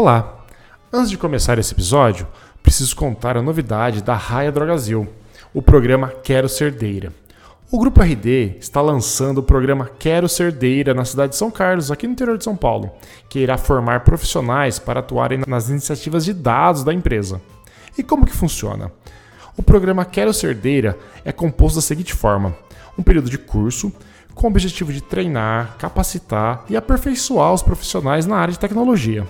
Olá! Antes de começar esse episódio, preciso contar a novidade da Raia Drogazil, o programa Quero Cerdeira. O Grupo RD está lançando o programa Quero Cerdeira na cidade de São Carlos, aqui no interior de São Paulo, que irá formar profissionais para atuarem nas iniciativas de dados da empresa. E como que funciona? O programa Quero Cerdeira é composto da seguinte forma: um período de curso com o objetivo de treinar, capacitar e aperfeiçoar os profissionais na área de tecnologia.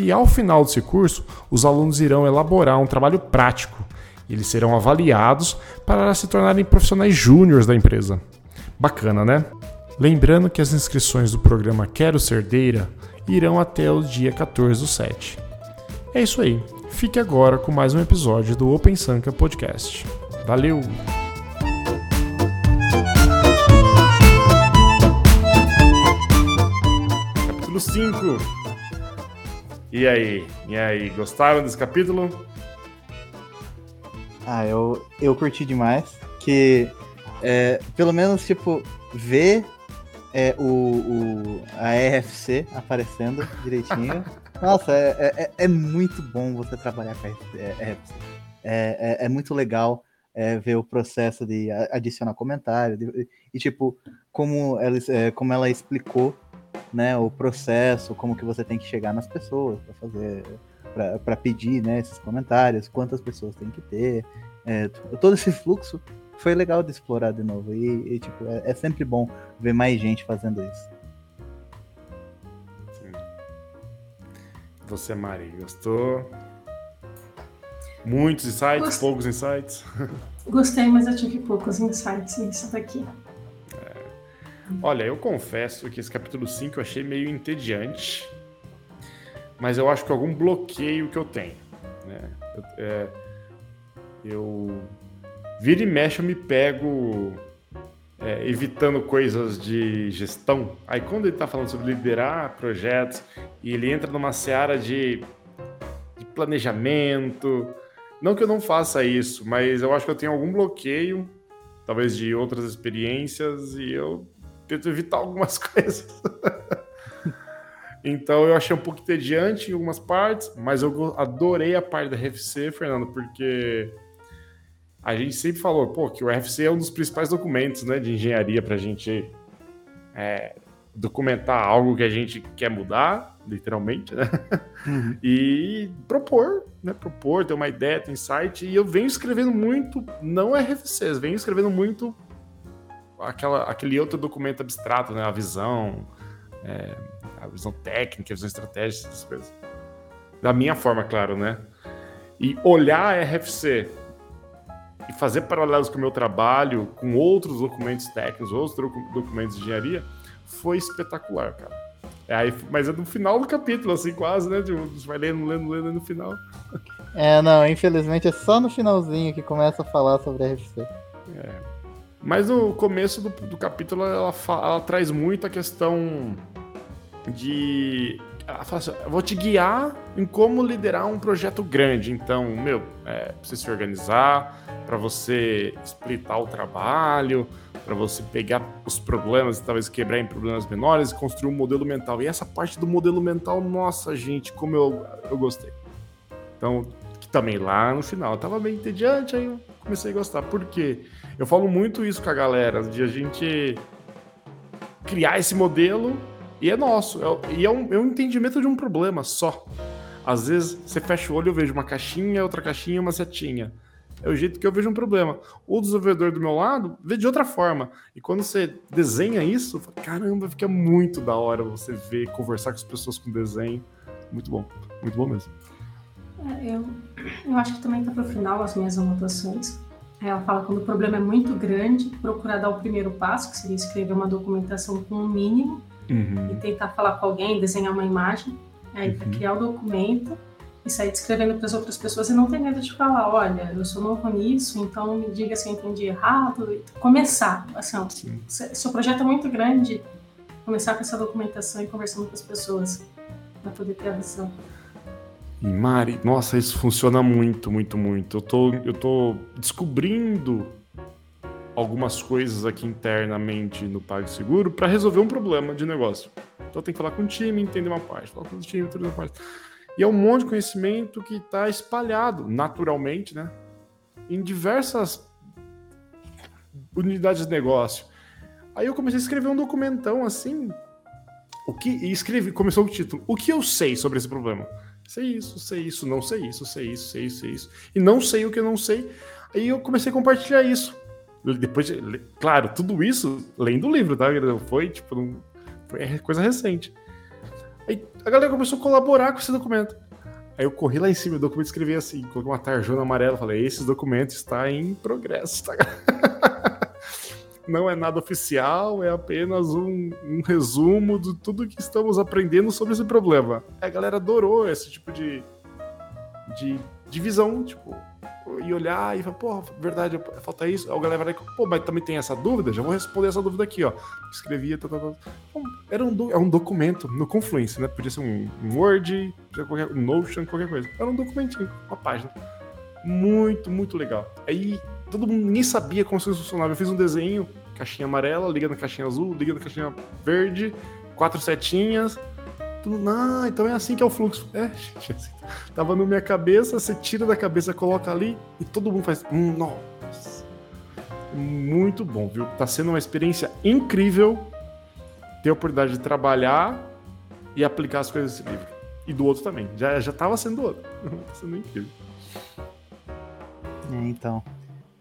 E ao final desse curso, os alunos irão elaborar um trabalho prático. Eles serão avaliados para se tornarem profissionais júniores da empresa. Bacana, né? Lembrando que as inscrições do programa Quero Cerdeira irão até o dia 14 do 7. É isso aí. Fique agora com mais um episódio do Open Sanka Podcast. Valeu! Capítulo 5 e aí? E aí, gostaram desse capítulo? Ah, eu, eu curti demais. Que é, pelo menos, tipo, ver é, o, o, a RFC aparecendo direitinho. Nossa, é, é, é, é, muito bom você trabalhar com a RFC. É, é, é, muito legal ver o processo de adicionar comentário. De, e, tipo, como ela, como ela explicou né, o processo, como que você tem que chegar nas pessoas para fazer, para pedir, né, esses comentários, quantas pessoas tem que ter, é, todo esse fluxo foi legal de explorar de novo e, e tipo é, é, sempre bom ver mais gente fazendo isso. Sim. Você, Mari, gostou? Muitos insights, Gost... poucos insights? Gostei, mas eu tive poucos insights nisso daqui. Olha, eu confesso que esse capítulo 5 eu achei meio entediante, mas eu acho que algum bloqueio que eu tenho. Né? Eu, é, eu vira e mexe, eu me pego é, evitando coisas de gestão. Aí quando ele está falando sobre liderar projetos e ele entra numa seara de, de planejamento, não que eu não faça isso, mas eu acho que eu tenho algum bloqueio, talvez de outras experiências, e eu tento evitar algumas coisas. então eu achei um pouco entediante em algumas partes, mas eu adorei a parte da RFC, Fernando, porque a gente sempre falou, pô, que o RFC é um dos principais documentos né, de engenharia para a gente é, documentar algo que a gente quer mudar, literalmente, né? Uhum. E propor, né? Propor, ter uma ideia, ter insight. E eu venho escrevendo muito, não RFCs, venho escrevendo muito aquela, aquele outro documento abstrato, né? A visão, é, a visão técnica, a visão estratégica, essas coisas. Da minha forma, claro, né? E olhar a RFC e fazer paralelos com o meu trabalho, com outros documentos técnicos, outros documentos de engenharia, foi espetacular, cara. É, aí, mas é no final do capítulo, assim, quase, né? Tipo, vai lendo, lendo, lendo no final. É, não, infelizmente é só no finalzinho que começa a falar sobre a RFC. É. Mas no começo do, do capítulo ela, fala, ela, traz muito a questão de. Ela fala assim, eu vou te guiar em como liderar um projeto grande. Então, meu, é, precisa se organizar, para você splitar o trabalho, para você pegar os problemas e talvez quebrar em problemas menores e construir um modelo mental. E essa parte do modelo mental, nossa, gente, como eu, eu gostei. Então, que também lá no final tava bem entediante, aí eu comecei a gostar. Por quê? Eu falo muito isso com a galera, de a gente criar esse modelo e é nosso. É, e é um, é um entendimento de um problema só. Às vezes você fecha o olho eu vejo uma caixinha, outra caixinha, uma setinha. É o jeito que eu vejo um problema. O desenvolvedor do meu lado vê de outra forma. E quando você desenha isso, caramba, fica muito da hora você ver, conversar com as pessoas com desenho. Muito bom, muito bom mesmo. É, eu, eu acho que também está para o final as minhas anotações. Ela fala quando o problema é muito grande, procurar dar o primeiro passo, que seria escrever uma documentação com o um mínimo, uhum. e tentar falar com alguém, desenhar uma imagem, aí uhum. para criar o documento e sair descrevendo para as outras pessoas e não ter medo de falar, olha, eu sou novo nisso, então me diga se eu entendi errado. Começar, assim, o projeto é muito grande, começar com essa documentação e conversando com as pessoas para poder ter a visão. E Mari, nossa, isso funciona muito, muito, muito. Eu tô, eu tô descobrindo algumas coisas aqui internamente no PagSeguro para resolver um problema de negócio. Então tem que falar com o time, entender uma parte, falar com o time, entender uma parte. E é um monte de conhecimento que está espalhado naturalmente, né? Em diversas unidades de negócio. Aí eu comecei a escrever um documentão assim, o que e escrevi, começou com o título: O que eu sei sobre esse problema? Sei isso, sei isso, não sei isso, sei isso, sei isso, sei isso. E não sei o que eu não sei. Aí eu comecei a compartilhar isso. Depois, claro, tudo isso lendo o livro, tá? Foi tipo, não, foi coisa recente. Aí a galera começou a colaborar com esse documento. Aí eu corri lá em cima do documento e escrevi assim, coloquei uma tarjona amarela, falei, esse documento está em progresso, tá? não é nada oficial, é apenas um, um, resumo de tudo que estamos aprendendo sobre esse problema. A galera adorou esse tipo de, de, de visão, tipo, e olhar e falar, pô, verdade, falta isso. Aí a galera vai, pô, mas também tem essa dúvida? Já vou responder essa dúvida aqui, ó. Escrevia, tá, tá, tá. Era um, é um documento no Confluence, né? Podia ser um, um Word, qualquer, um Notion, qualquer coisa. Era um documentinho, uma página. Muito, muito legal. Aí todo mundo nem sabia como isso funcionava. Eu fiz um desenho, caixinha amarela, liga na caixinha azul, liga na caixinha verde, quatro setinhas. Tudo, não, então é assim que é o fluxo. É, gente, assim, tava na minha cabeça, você tira da cabeça, coloca ali e todo mundo faz. Hum, nossa. Muito bom, viu? Tá sendo uma experiência incrível ter a oportunidade de trabalhar e aplicar as coisas desse livro. E do outro também. Já, já tava sendo do outro. tá sendo incrível. É, então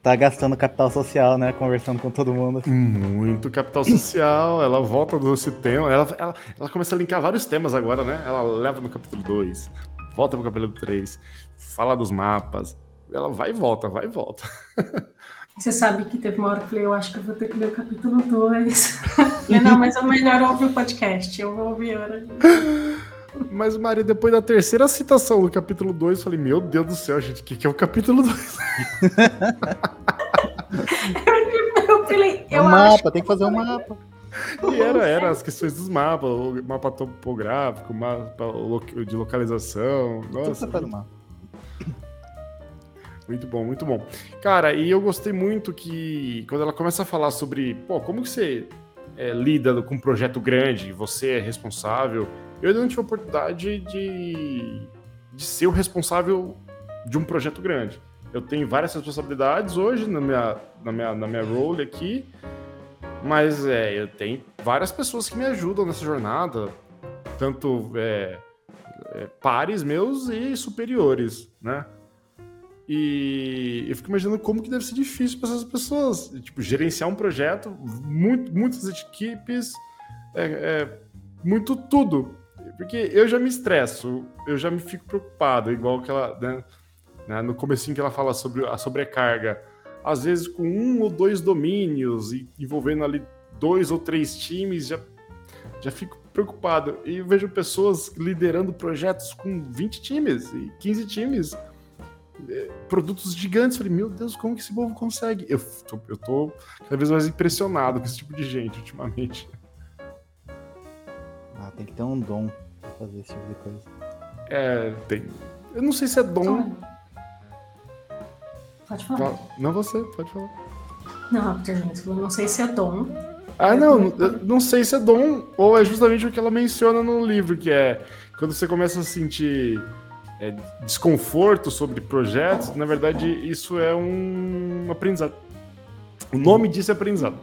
tá gastando capital social, né? Conversando com todo mundo. Muito capital social. ela volta desse tema. Ela, ela, ela começa a linkar vários temas agora, né? Ela leva no capítulo 2, volta pro capítulo 3, fala dos mapas. Ela vai e volta, vai e volta. Você sabe que teve uma hora que eu falei, eu acho que eu vou ter que ler o capítulo 2. não, mas é melhor ouvir o podcast. Eu vou ouvir agora. Mas, Maria, depois da terceira citação do capítulo 2, eu falei, meu Deus do céu, gente, o que, que é o capítulo 2? eu falei, eu um mapa, tem que fazer um mapa. E era, era as questões dos mapas, o mapa topográfico, o mapa de localização. Nossa. Tudo mapa. Muito bom, muito bom. Cara, e eu gostei muito que quando ela começa a falar sobre, pô, como que você é, lida com um projeto grande, você é responsável, eu ainda não tive a oportunidade de, de ser o responsável de um projeto grande. Eu tenho várias responsabilidades hoje na minha, na minha, na minha role aqui, mas é, eu tenho várias pessoas que me ajudam nessa jornada, tanto é, é, pares meus e superiores, né? E eu fico imaginando como que deve ser difícil para essas pessoas, tipo, gerenciar um projeto, muito, muitas equipes, é, é, muito tudo. Porque eu já me estresso, eu já me fico preocupado, igual que ela, né, né, no comecinho que ela fala sobre a sobrecarga. Às vezes com um ou dois domínios, e envolvendo ali dois ou três times, já, já fico preocupado. E vejo pessoas liderando projetos com 20 times e 15 times, é, produtos gigantes. Falei, meu Deus, como que esse povo consegue? Eu tô, eu tô cada vez mais impressionado com esse tipo de gente ultimamente. Ah, tem que ter um dom fazer esse tipo de coisa. É, tem. Eu não sei se é dom. Pode falar. Não, você, pode falar. Não, eu não sei se é dom. Ah, não, não sei se é dom ou é justamente o que ela menciona no livro, que é quando você começa a sentir é, desconforto sobre projetos, na verdade isso é um aprendizado. O nome disso é aprendizado.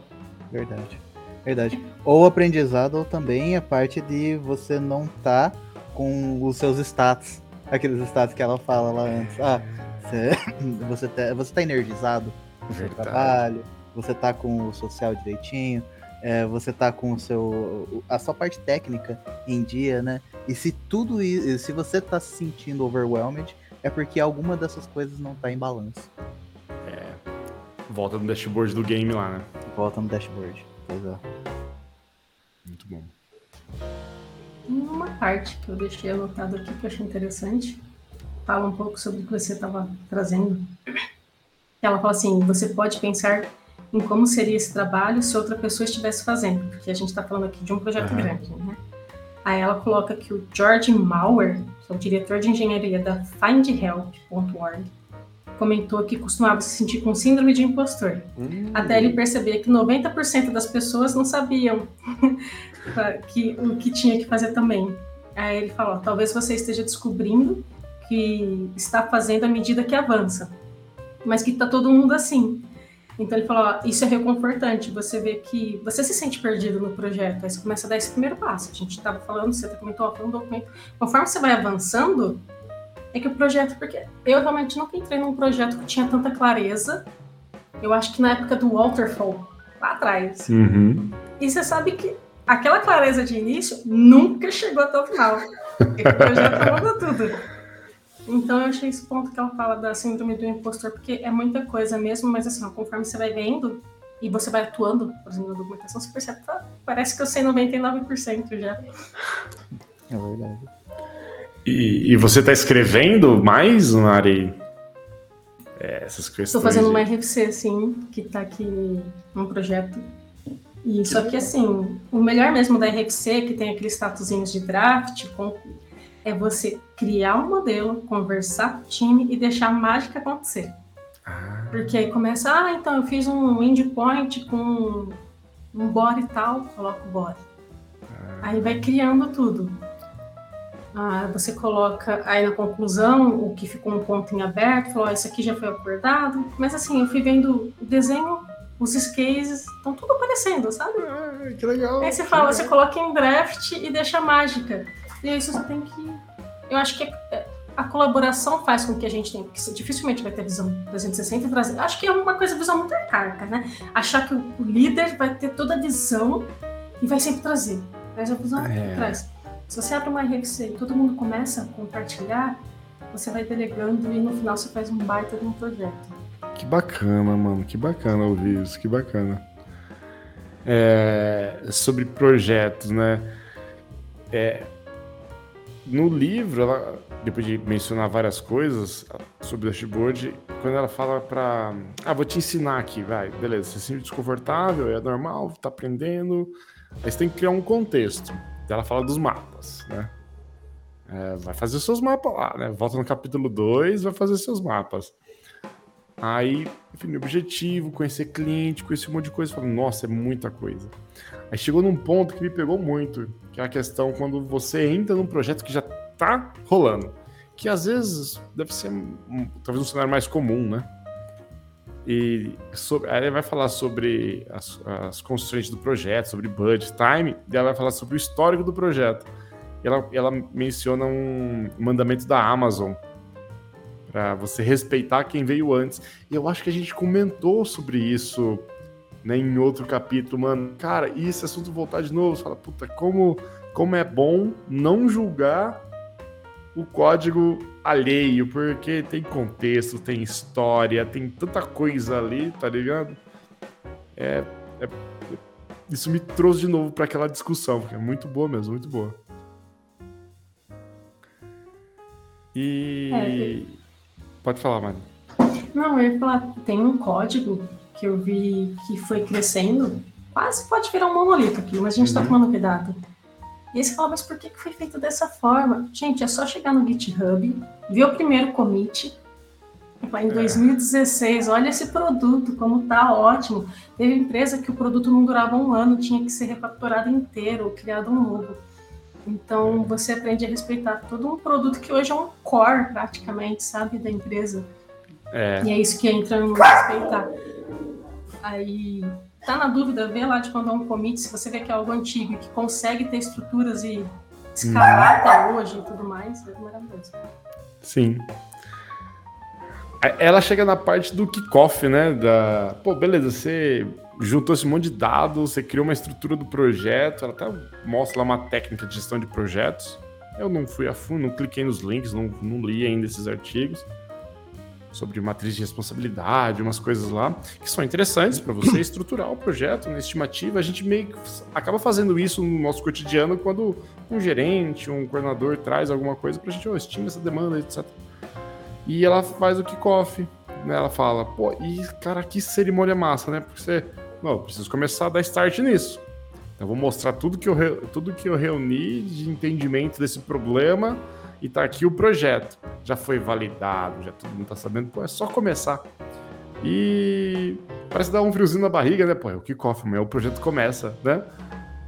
Verdade. Verdade. Ou aprendizado, ou também a parte de você não tá com os seus status. Aqueles status que ela fala lá antes. Ah, você, você, tá, você tá energizado no seu trabalho, você tá com o social direitinho, é, você tá com o seu. a sua parte técnica em dia, né? E se tudo isso. Se você tá se sentindo overwhelmed, é porque alguma dessas coisas não tá em balanço. É. Volta no dashboard do game lá, né? Volta no dashboard. Pois é. Muito bom. Uma parte que eu deixei anotado aqui que eu achei interessante, fala um pouco sobre o que você estava trazendo. Ela fala assim: você pode pensar em como seria esse trabalho se outra pessoa estivesse fazendo, porque a gente está falando aqui de um projeto uhum. grande, né? Aí ela coloca que o George Mauer, que é o diretor de engenharia da FindHelp.org, comentou que costumava se sentir com síndrome de impostor, hum. até ele perceber que 90% das pessoas não sabiam que, o que tinha que fazer também. Aí ele falou: talvez você esteja descobrindo que está fazendo à medida que avança, mas que está todo mundo assim. Então ele falou: ó, isso é reconfortante. Você vê que você se sente perdido no projeto. Aí você começa a dar esse primeiro passo. A gente estava falando, você comentou, ó, um documento. Conforme você vai avançando, é que o projeto, porque eu realmente nunca entrei num projeto que tinha tanta clareza. Eu acho que na época do Waterfall, lá atrás. Uhum. E você sabe que aquela clareza de início nunca chegou até o final. Porque o projeto muda tudo. Então eu achei esse ponto que ela fala da síndrome do impostor, porque é muita coisa mesmo, mas assim, conforme você vai vendo e você vai atuando, por exemplo, na documentação, você percebe que parece que eu sei 99% já. É verdade. E, e você está escrevendo mais, Mari? É, essas questões. Estou fazendo de... uma RFC, sim, que está aqui num projeto. E só que assim, o melhor mesmo da RFC, que tem aqueles statusinhos de draft, com é você criar um modelo, conversar com o time e deixar a mágica acontecer. Ah. Porque aí começa, ah, então eu fiz um endpoint com um body e tal, coloco o body. Ah. Aí vai criando tudo. Ah, você coloca aí na conclusão o que ficou um ponto em aberto, falou, oh, isso aqui já foi acordado. Mas assim, eu fui vendo o desenho, os cases, estão tudo aparecendo, sabe? Ah, que legal. Aí você fala, legal. você coloca em draft e deixa a mágica. E aí você tem que. Eu acho que é, a colaboração faz com que a gente tenha, porque dificilmente vai ter visão 360 e trazer. Acho que é uma coisa, visão muito arcaica, né? Achar que o líder vai ter toda a visão e vai sempre trazer. Traz a visão é. traz. Se você abre uma RFC e todo mundo começa a compartilhar, você vai delegando e no final você faz um baita de um projeto. Que bacana, mano. Que bacana ouvir isso. Que bacana. É, sobre projetos, né? É, no livro, ela, depois de mencionar várias coisas sobre o dashboard, quando ela fala para, ah, vou te ensinar aqui, vai, beleza, você se sente desconfortável, é normal, tá aprendendo, aí você tem que criar um contexto. Ela fala dos mapas, né? É, vai fazer seus mapas lá, né? Volta no capítulo 2, vai fazer seus mapas. Aí, enfim, objetivo, conhecer cliente, conhecer um monte de coisa. Falei, nossa, é muita coisa. Aí chegou num ponto que me pegou muito, que é a questão quando você entra num projeto que já tá rolando. Que às vezes deve ser talvez um cenário mais comum, né? E sobre, aí ele vai falar sobre as, as do projeto, sobre budget, time, e ela vai falar sobre o histórico do projeto. E ela, ela menciona um mandamento da Amazon para você respeitar quem veio antes. E eu acho que a gente comentou sobre isso né, em outro capítulo, mano. Cara, e esse assunto voltar de novo, você fala, puta, como, como é bom não julgar o código alheio, porque tem contexto, tem história, tem tanta coisa ali, tá ligado? É, é isso me trouxe de novo para aquela discussão, que é muito boa mesmo, muito boa. E. É, Pode falar, Mari. Não, eu ia falar, tem um código que eu vi que foi crescendo, quase pode virar um monolito aqui, mas a gente está uhum. tomando cuidado. E aí você fala, mas por que, foi feito dessa forma? Gente, é só chegar no GitHub, ver o primeiro commit, em 2016, é. olha esse produto, como tá ótimo. Teve empresa que o produto não durava um ano, tinha que ser refactorado inteiro, criado um novo. Então você aprende a respeitar todo um produto que hoje é um core praticamente, sabe, da empresa. É. E é isso que entra no respeitar. Aí tá na dúvida, vê lá de quando é um commit, se você vê que é algo antigo e que consegue ter estruturas e escalar hum. até hoje e tudo mais, é maravilhoso. Sim. Ela chega na parte do kickoff, né? Da... Pô, beleza, você juntou esse monte de dados, você criou uma estrutura do projeto, ela até mostra lá uma técnica de gestão de projetos. Eu não fui a fundo, não cliquei nos links, não, não li ainda esses artigos sobre matriz de responsabilidade, umas coisas lá, que são interessantes para você estruturar o projeto na estimativa. A gente meio que acaba fazendo isso no nosso cotidiano quando um gerente, um coordenador traz alguma coisa para a gente, oh, estima essa demanda, etc. E ela faz o kickoff, né? Ela fala, pô, e cara, que cerimônia massa, né? Porque você, não, preciso começar a dar start nisso. Então, vou mostrar tudo que, eu, tudo que eu reuni de entendimento desse problema e tá aqui o projeto. Já foi validado, já todo mundo tá sabendo, pô, é só começar. E parece dar um friozinho na barriga, né? Pô, é o kickoff, amanhã o projeto começa, né?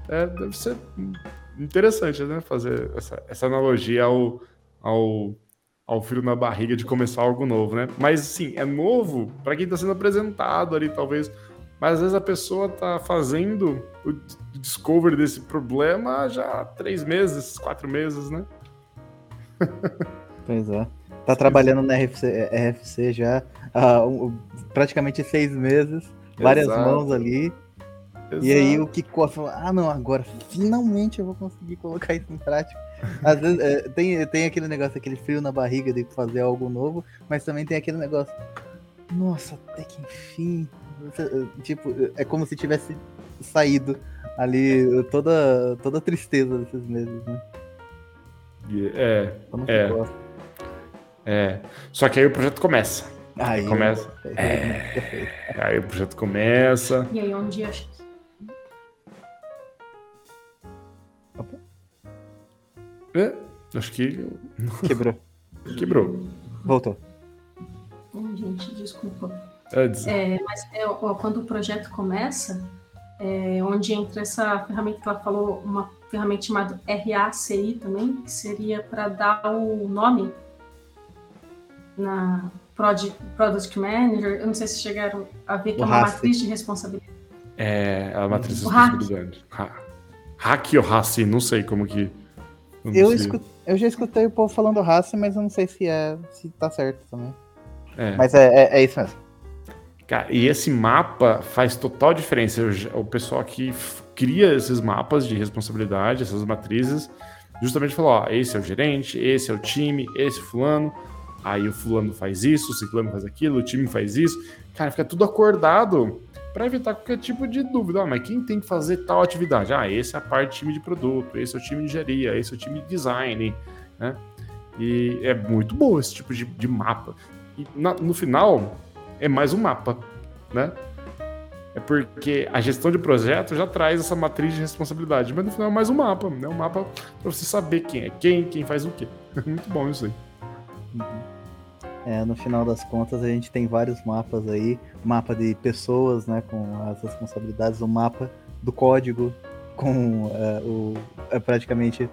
É, deve ser interessante, né? Fazer essa, essa analogia ao, ao, ao frio na barriga de começar algo novo, né? Mas, sim, é novo para quem está sendo apresentado ali, talvez. Mas às vezes a pessoa está fazendo o discovery desse problema já há três meses, quatro meses, né? Pois é. Tá trabalhando na RFC, RFC já há um, praticamente seis meses, várias Exato. mãos ali. Exato. E aí o que falou, ah não, agora finalmente eu vou conseguir colocar isso em prática. Às vezes é, tem, tem aquele negócio, aquele frio na barriga de fazer algo novo, mas também tem aquele negócio, nossa, até que enfim. Tipo, é como se tivesse saído ali toda, toda a tristeza desses meses, né? É. É. é. Só que aí o projeto começa. Aí começa. É. Aí o projeto começa. E aí um dia acho É, acho que. Quebrou. Quebrou. Voltou. gente, desculpa. É, é, mas é, ó, quando o projeto começa, é, onde entra essa ferramenta que ela falou, uma ferramenta chamada RACI também, que seria para dar o nome na Product, Product Manager. Eu não sei se chegaram a ver que o é uma matriz de responsabilidade. É, a matriz de responsabilidade. Hack ou RACI, não sei como que. Eu, eu já escutei o povo falando raça, mas eu não sei se é se tá certo também. É. Mas é, é, é, isso mesmo. Cara, e esse mapa faz total diferença. O pessoal aqui cria esses mapas de responsabilidade, essas matrizes, justamente falou: ó, esse é o gerente, esse é o time, esse fulano. Aí o fulano faz isso, o ciclano faz aquilo, o time faz isso. Cara, fica tudo acordado para evitar qualquer tipo de dúvida. Ah, mas quem tem que fazer tal atividade? Ah, esse é a parte time de produto, esse é o time de engenharia, esse é o time de design, né? E é muito bom esse tipo de, de mapa. E na, no final, é mais um mapa, né? É porque a gestão de projeto já traz essa matriz de responsabilidade, mas no final é mais um mapa, né? Um mapa para você saber quem é quem, quem faz o quê. muito bom isso aí. Uhum. É, no final das contas, a gente tem vários mapas aí, mapa de pessoas, né, com as responsabilidades, o mapa do código, com é, o é, praticamente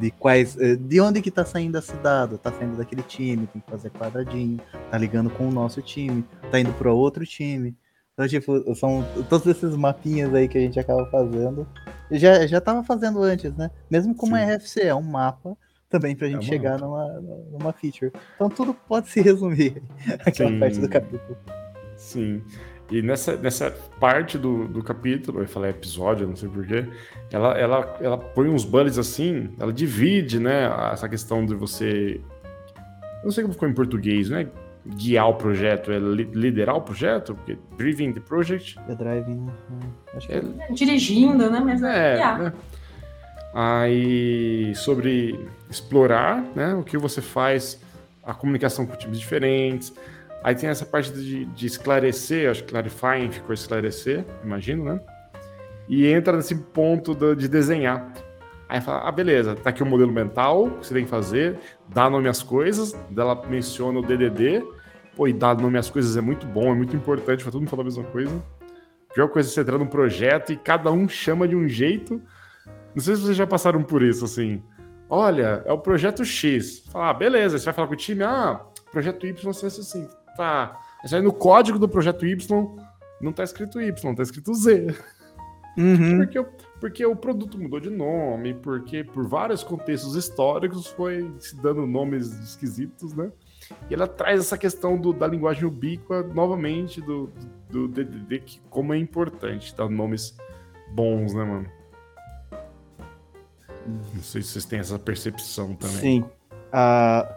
de quais, é, de onde que tá saindo esse dado, tá saindo daquele time, tem que fazer quadradinho, tá ligando com o nosso time, tá indo para outro time. Então, tipo, são todos esses mapinhas aí que a gente acaba fazendo. Já, já tava fazendo antes, né? Mesmo como Sim. RFC, é um mapa também pra gente é chegar numa, numa feature. Então tudo pode se resumir aquela Sim. parte do capítulo. Sim. E nessa, nessa parte do, do capítulo, eu falei episódio, não sei porquê, ela, ela, ela põe uns bullets assim, ela divide, né, essa questão de você. Eu não sei como ficou em português, né? Guiar o projeto, é liderar o projeto? Porque driving the project. The driving, né? Acho que é... é dirigindo, né? Mas é, é né? Aí sobre explorar, né? O que você faz, a comunicação com times diferentes. Aí tem essa parte de, de esclarecer, acho que clarifying ficou esclarecer, imagino, né? E entra nesse ponto do, de desenhar. Aí fala, ah, beleza, tá aqui o modelo mental que você tem que fazer, dá nome às coisas, ela menciona o DDD, pô, e dar nome às coisas é muito bom, é muito importante, pra todo mundo falar a mesma coisa. A pior coisa é você entrar num projeto e cada um chama de um jeito, não sei se vocês já passaram por isso, assim. Olha, é o projeto X. Fala, ah, beleza, você vai falar com o time, ah, projeto Y você assim. Tá. Mas aí no código do projeto Y não tá escrito Y, tá escrito Z. Uhum. Porque, porque o produto mudou de nome, porque por vários contextos históricos foi se dando nomes esquisitos, né? E ela traz essa questão do, da linguagem ubíqua novamente do, DDD, que como é importante dar nomes bons, né, mano? Não sei se vocês têm essa percepção também. Sim.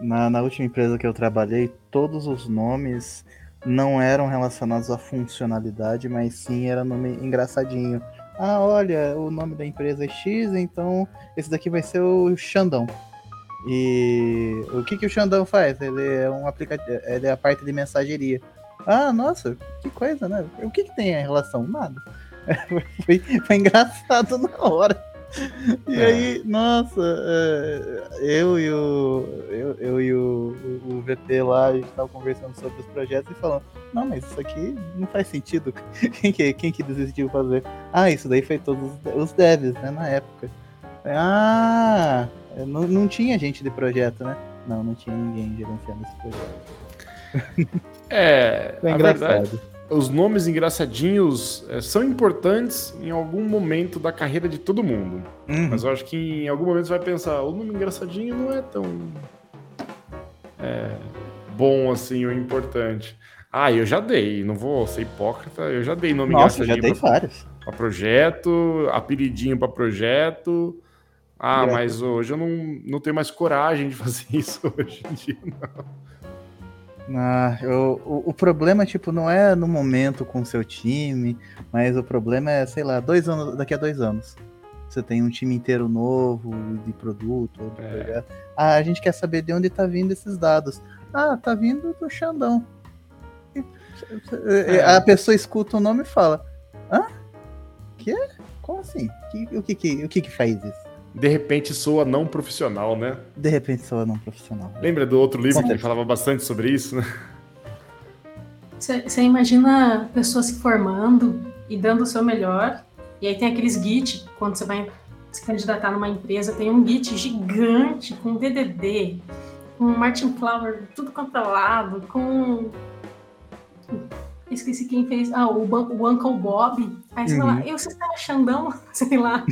Na, na última empresa que eu trabalhei, todos os nomes não eram relacionados à funcionalidade, mas sim era nome engraçadinho. Ah, olha, o nome da empresa é X, então esse daqui vai ser o Xandão. E o que, que o Xandão faz? Ele é um aplicativo, ele é a parte de mensageria. Ah, nossa, que coisa, né? O que, que tem em relação? Nada. foi, foi engraçado na hora. E é. aí, nossa, é, eu e o eu, eu e o, o, VP lá, a gente tava conversando sobre os projetos e falando, não, mas isso aqui não faz sentido. Quem que, quem que desistiu fazer? Ah, isso daí foi todos os devs, né, na época. Ah, não, não tinha gente de projeto, né? Não, não tinha ninguém gerenciando esse projeto. É, é engraçado. Verdade, os nomes engraçadinhos é, são importantes em algum momento da carreira de todo mundo. Uhum. Mas eu acho que em algum momento você vai pensar, o nome engraçadinho não é tão é, bom assim ou importante. Ah, eu já dei, não vou ser hipócrita, eu já dei nome Nossa, engraçadinho. já dei pra, vários. Pra projeto, apelidinho para projeto. Ah, mas hoje eu não, não tenho mais coragem de fazer isso hoje em dia, não. Ah, eu, o, o, problema, tipo, não é no momento com o seu time, mas o problema é, sei lá, dois anos, daqui a dois anos. Você tem um time inteiro novo, de produto, de é. Ah, a gente quer saber de onde tá vindo esses dados. Ah, tá vindo do Xandão. É. A pessoa escuta o nome e fala: Hã? Que? Como assim? O que, que, o que, que faz isso? De repente soa não profissional, né? De repente soa não profissional. Lembra do outro livro que ele falava bastante sobre isso, né? Você imagina pessoas se formando e dando o seu melhor, e aí tem aqueles Git, quando você vai se candidatar numa empresa, tem um Git gigante com DDD, com Martin Flower, tudo controlado, com esqueci quem fez. Ah, o, o Uncle Bob. Aí você uhum. fala, eu sei lá, Xandão, sei lá.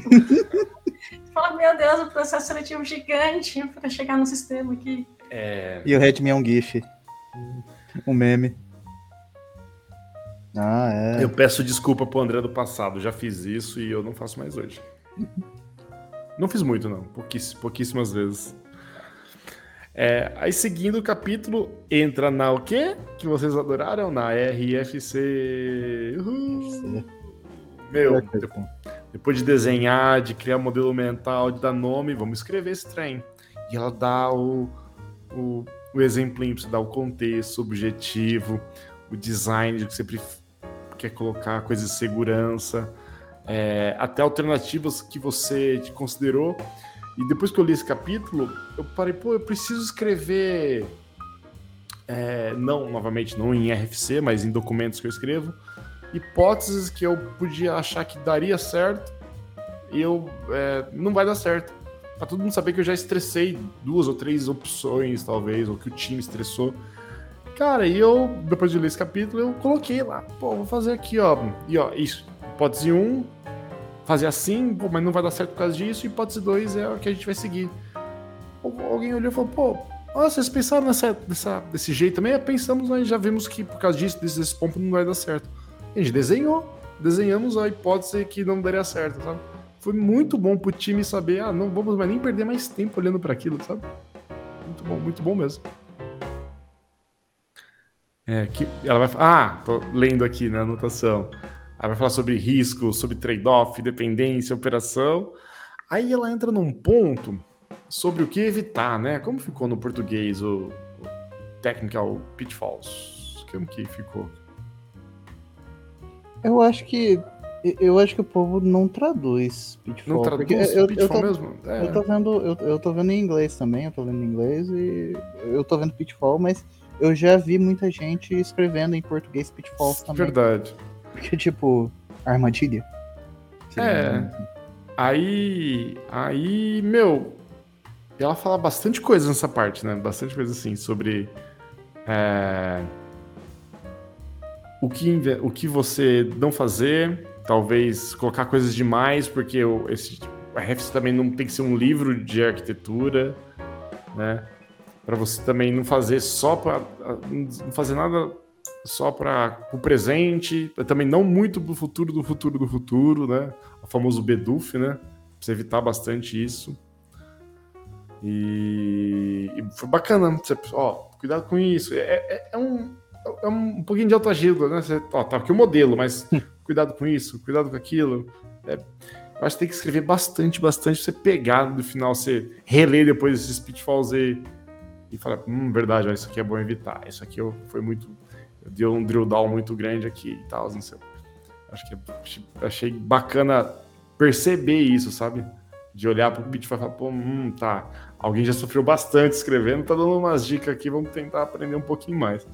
Fala, meu Deus, o processo seletivo gigante para chegar no sistema aqui. É... E o Redmi é um GIF. Um meme. Ah, é. Eu peço desculpa pro André do passado, já fiz isso e eu não faço mais hoje. Não fiz muito, não. pouquíssimas vezes. É, aí seguindo o capítulo, entra na o quê? Que vocês adoraram? Na RFC. Uhul. Meu, depois de desenhar, de criar modelo mental, de dar nome, vamos escrever esse trem. E ela dá o, o, o exemplinho, você dá o contexto, o objetivo, o design que você quer colocar, coisas de segurança, é, até alternativas que você considerou e depois que eu li esse capítulo, eu parei, pô, eu preciso escrever. É, não, novamente, não em RFC, mas em documentos que eu escrevo, hipóteses que eu podia achar que daria certo e eu é, não vai dar certo. Pra todo mundo saber que eu já estressei duas ou três opções, talvez, ou que o time estressou. Cara, e eu, depois de ler esse capítulo, eu coloquei lá, pô, vou fazer aqui, ó, e ó, isso, hipótese 1, fazer assim, pô, mas não vai dar certo por causa disso, hipótese 2 é o que a gente vai seguir. Alguém olhou e falou, pô, vocês pensaram nessa, nessa, desse jeito também? Pensamos, mas já vimos que por causa disso, desses pontos, não vai dar certo. A gente desenhou, desenhamos a hipótese que não daria certo, sabe? Foi muito bom pro time saber, ah, não vamos mais nem perder mais tempo olhando para aquilo, sabe? Muito bom, muito bom mesmo. É, que ela vai Ah, tô lendo aqui na anotação. Aí vai falar sobre risco, sobre trade-off, dependência, operação. Aí ela entra num ponto sobre o que evitar, né? Como ficou no português o, o technical pitfalls? Como que ficou? Eu acho que eu acho que o povo não traduz pitfall. Não traduz eu, pitfall eu tô, mesmo? É. Eu tô vendo, eu, eu tô vendo em inglês também, eu tô vendo em inglês e eu tô vendo pitfall, mas eu já vi muita gente escrevendo em português pitfall também. Verdade. Porque, tipo, armadilha. É. Aí. Aí, meu. Ela fala bastante coisa nessa parte, né? Bastante coisa assim sobre. É, o, que, o que você não fazer, talvez colocar coisas demais, porque o, esse, a também não tem que ser um livro de arquitetura, né? Para você também não fazer só para não fazer nada só para o presente, também não muito do futuro do futuro do futuro, né? O famoso BEDUF, né? Precisa evitar bastante isso. E, e foi bacana. Você, ó, cuidado com isso. É, é, é, um, é um pouquinho de autoajuda, né? Você, ó, tá aqui o modelo, mas cuidado com isso, cuidado com aquilo. É, eu acho que tem que escrever bastante, bastante pra você pegar no final, você reler depois esses pitfalls e, e falar, hum, verdade, ó, isso aqui é bom evitar. Isso aqui eu, foi muito deu um drill down muito grande aqui e tal, não sei. Acho que achei bacana perceber isso, sabe? De olhar pro pitch e falar, pô, hum, tá. Alguém já sofreu bastante escrevendo, tá dando umas dicas aqui, vamos tentar aprender um pouquinho mais.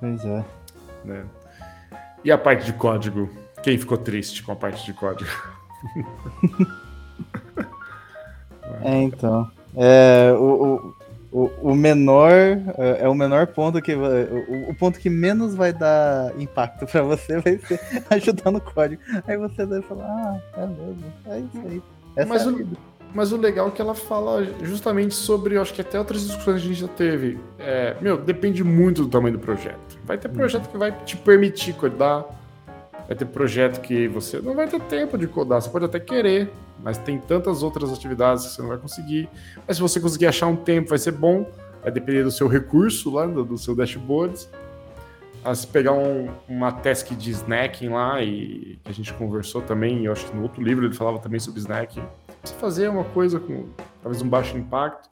Pois é. Né? E a parte de código? Quem ficou triste com a parte de código? é, então. É, o, o, o menor é, é o menor ponto que o, o ponto que menos vai dar impacto para você vai ser ajudar no código. Aí você deve falar, ah, é mesmo, é isso aí. Essa mas, é o, mas o legal é que ela fala justamente sobre, acho que até outras discussões que a gente já teve. É, meu, depende muito do tamanho do projeto. Vai ter projeto que vai te permitir codar, vai ter projeto que você não vai ter tempo de codar, você pode até querer, mas tem tantas outras atividades que você não vai conseguir. Mas se você conseguir achar um tempo, vai ser bom. Vai depender do seu recurso lá, do, do seu dashboard. Ah, se pegar um, uma task de snacking lá, e que a gente conversou também, eu acho que no outro livro ele falava também sobre snacking. Se fazer uma coisa com talvez um baixo impacto,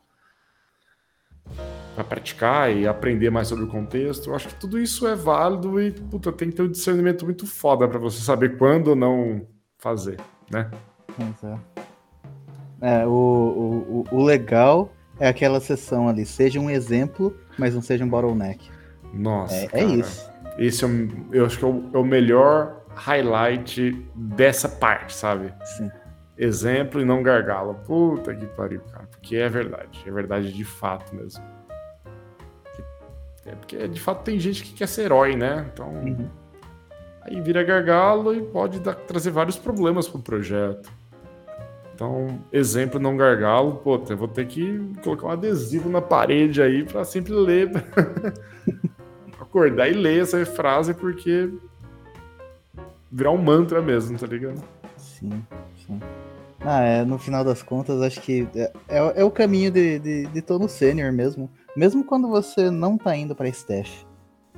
para praticar e aprender mais sobre o contexto, eu acho que tudo isso é válido e puta, tem que ter um discernimento muito foda para você saber quando ou não fazer, né? É, o, o, o legal é aquela sessão ali, seja um exemplo, mas não seja um bottleneck. Nossa. É, é isso. Esse é, eu acho que é o, é o, melhor highlight dessa parte, sabe? Sim. Exemplo e não gargalo. Puta que pariu, cara. Porque é verdade. É verdade de fato mesmo. É porque de fato tem gente que quer ser herói, né? Então. Uhum. Aí vira gargalo e pode dar, trazer vários problemas pro projeto. Então, exemplo não gargalo, pô, eu vou ter que colocar um adesivo na parede aí para sempre ler. Acordar e ler essa frase, porque virar um mantra mesmo, tá ligado? Sim, sim. Ah, é, no final das contas, acho que é, é, é o caminho de, de, de todo sênior mesmo. Mesmo quando você não tá indo pra staff.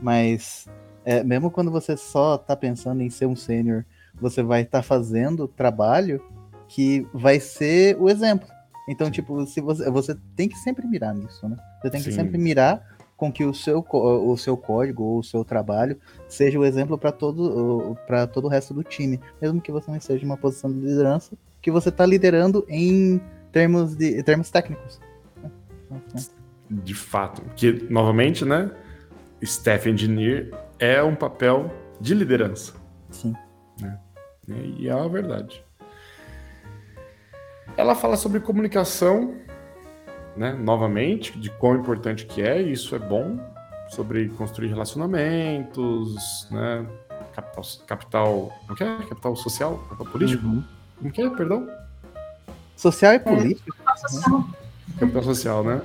Mas, é, mesmo quando você só tá pensando em ser um sênior, você vai estar tá fazendo trabalho que vai ser o exemplo. Então, tipo, se você, você tem que sempre mirar nisso, né? Você tem que Sim. sempre mirar com que o seu, o seu código ou o seu trabalho seja o exemplo para todo, para todo o resto do time. Mesmo que você não esteja em uma posição de liderança, que você está liderando em termos, de, termos técnicos. De fato. Que, novamente, né? Staff Engineer é um papel de liderança. Sim. Né? E é a verdade. Ela fala sobre comunicação, né, novamente, de quão importante que é, e isso é bom, sobre construir relacionamentos, né, capital, capital como que é? Capital social, capital político? Uhum. Como que é, perdão? Social e é, político. Capital social. Capital social, né?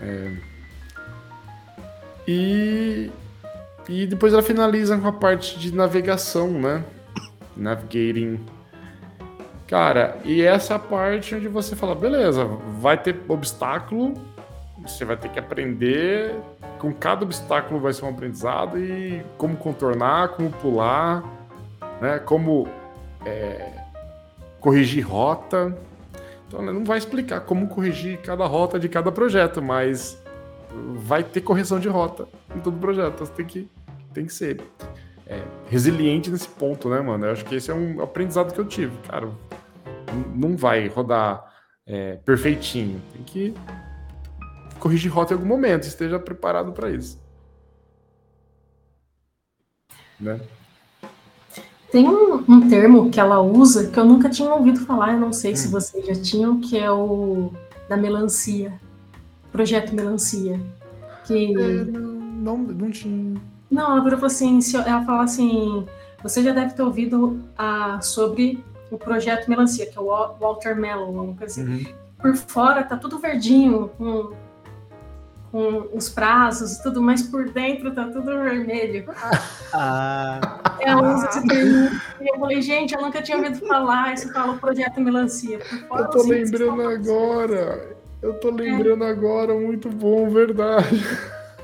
É... E... e depois ela finaliza com a parte de navegação, né? Navigating Cara, e essa é a parte onde você fala, beleza, vai ter obstáculo, você vai ter que aprender, com cada obstáculo vai ser um aprendizado e como contornar, como pular, né? Como é, corrigir rota. Então, né, não vai explicar como corrigir cada rota de cada projeto, mas vai ter correção de rota em todo projeto. Você tem que, tem que ser é, resiliente nesse ponto, né, mano? Eu acho que esse é um aprendizado que eu tive, cara não vai rodar é, perfeitinho. Tem que corrigir rota em algum momento, esteja preparado para isso. Né? Tem um, um, termo que ela usa que eu nunca tinha ouvido falar, eu não sei hum. se vocês já tinham, que é o da melancia. Projeto Melancia. Que... É, não, não tinha. Não, ela falou assim, ela fala assim, você já deve ter ouvido ah, sobre o projeto Melancia, que é o Walter Mello, uma coisa assim. Uhum. Por fora tá tudo verdinho, com, com os prazos e tudo, mas por dentro tá tudo vermelho. Ah. É uso esse termo. E eu falei, gente, eu nunca tinha ouvido falar isso, fala o projeto Melancia. Fora, eu tô lembrando agora. Eu tô lembrando é. agora, muito bom, verdade.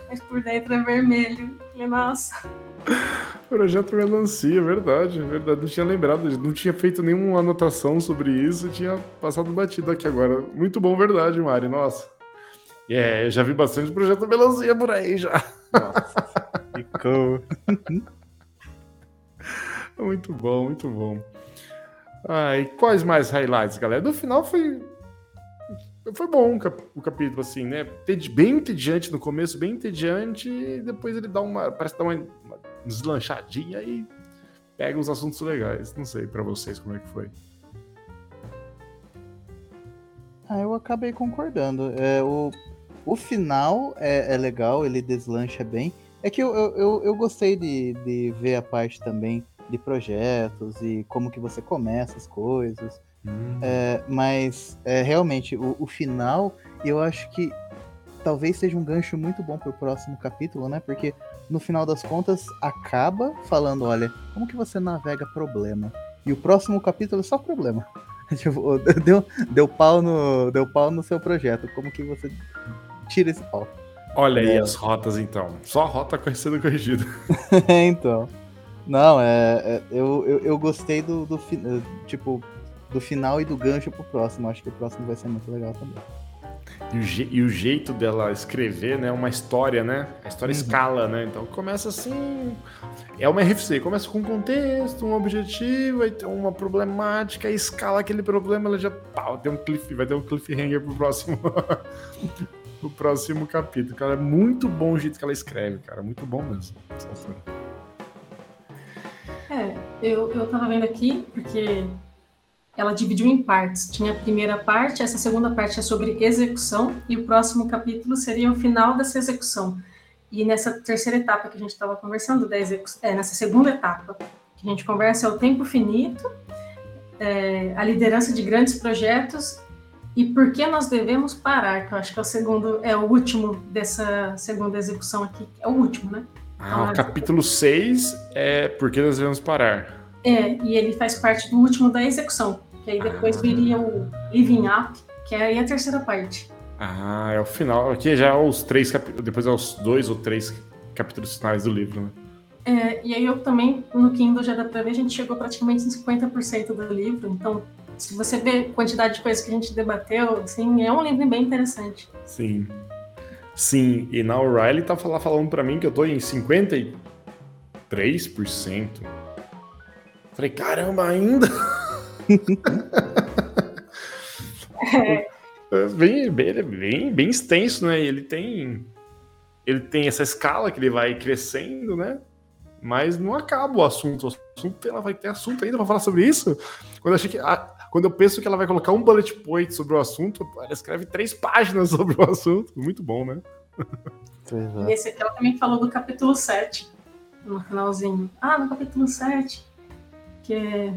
Mas por dentro é vermelho. Falei, nossa. Projeto Melancia, verdade, verdade. Não tinha lembrado, não tinha feito nenhuma anotação sobre isso, tinha passado batido aqui agora. Muito bom, verdade, Mari, nossa. É, já vi bastante Projeto Melancia por aí já. Nossa, ficou. muito bom, muito bom. Ah, e quais mais highlights, galera? No final foi foi bom o capítulo, assim, né? Bem entediante no começo, bem entediante, e depois ele dá uma. Parece dar uma deslanchadinha e pega os assuntos legais. Não sei para vocês como é que foi. Ah, eu acabei concordando. É, o, o final é, é legal, ele deslancha bem. É que eu, eu, eu gostei de, de ver a parte também de projetos e como que você começa as coisas. Hum. É, mas é, realmente o, o, final eu acho que talvez seja um gancho muito bom para o próximo capítulo, né? Porque no final das contas acaba falando, olha, como que você navega problema? E o próximo capítulo é só problema. Tipo, deu, deu, pau no, deu pau no seu projeto. Como que você tira esse pau? Olha é. aí as rotas, então. Só a rota sendo corrigida. então. Não, é, é eu, eu, eu, gostei do, do, tipo, do final e do gancho pro próximo. Acho que o próximo vai ser muito legal também. E o, e o jeito dela escrever, né? Uma história, né? A história uhum. escala, né? Então começa assim. É uma RFC, começa com um contexto, um objetivo, aí tem uma problemática, aí escala aquele problema, ela já pau, tem um cliff, vai ter um cliffhanger pro próximo. pro próximo capítulo. Cara, é muito bom o jeito que ela escreve, cara. Muito bom mesmo. É, eu, eu tava vendo aqui, porque ela dividiu em partes. Tinha a primeira parte, essa segunda parte é sobre execução, e o próximo capítulo seria o final dessa execução. E nessa terceira etapa que a gente estava conversando, da execução, é, nessa segunda etapa que a gente conversa é o tempo finito, é, a liderança de grandes projetos e por que nós devemos parar, que eu acho que é o segundo, é o último dessa segunda execução aqui, é o último, né? Ah, o capítulo 6 é por que nós devemos parar. É, e ele faz parte do último da execução, que aí depois ah. viria o Living Up, que é aí a terceira parte. Ah, é o final. Aqui já é os três capítulos. Depois é os dois ou três capítulos finais do livro, né? É, e aí eu também, no Kindle já dá pra ver, a gente chegou praticamente em 50% do livro. Então, se você vê a quantidade de coisas que a gente debateu, assim, é um livro bem interessante. Sim. Sim, e na O'Reilly tá falando para mim que eu tô em 53%. Falei, caramba, ainda? é. Bem, bem, bem, bem extenso, né? Ele tem, ele tem essa escala que ele vai crescendo, né? Mas não acaba o assunto. O assunto ela vai ter assunto ainda para falar sobre isso. Quando eu achei que ah, quando eu penso que ela vai colocar um bullet point sobre o assunto, ela escreve três páginas sobre o assunto. Muito bom, né? E esse aqui ela também falou do capítulo 7, no finalzinho. Ah, no capítulo 7, que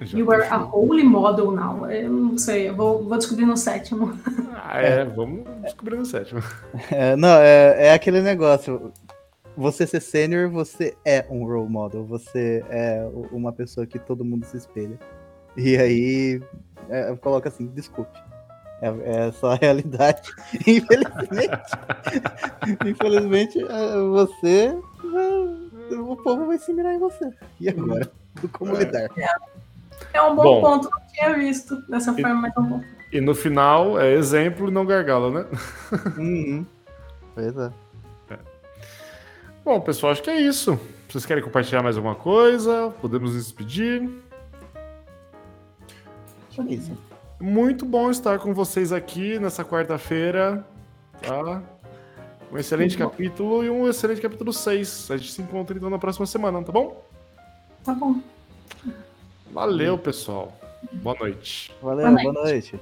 é You are a holy model now. Eu não sei, eu vou, vou descobrir no sétimo. Ah, é, vamos descobrir no sétimo. É, não, é, é aquele negócio. Você ser sênior, você é um role model. Você é uma pessoa que todo mundo se espelha. E aí, é, coloca assim, desculpe. É, é só a realidade. Infelizmente. infelizmente, é, você. O povo vai se mirar em você. E agora? Como é. lidar? É um bom, bom, ponto, não tinha visto dessa e, forma, mas é um bom E no final é exemplo e não gargalo, né? Uhum. Pois é. é. Bom, pessoal, acho que é isso. Vocês querem compartilhar mais alguma coisa? Podemos nos despedir? Acho que é isso. Muito bom estar com vocês aqui nessa quarta-feira. Tá? Um excelente capítulo e um excelente capítulo 6. A gente se encontra então na próxima semana, tá bom? Tá bom. Valeu, pessoal. Boa noite. Valeu, boa noite. Boa noite.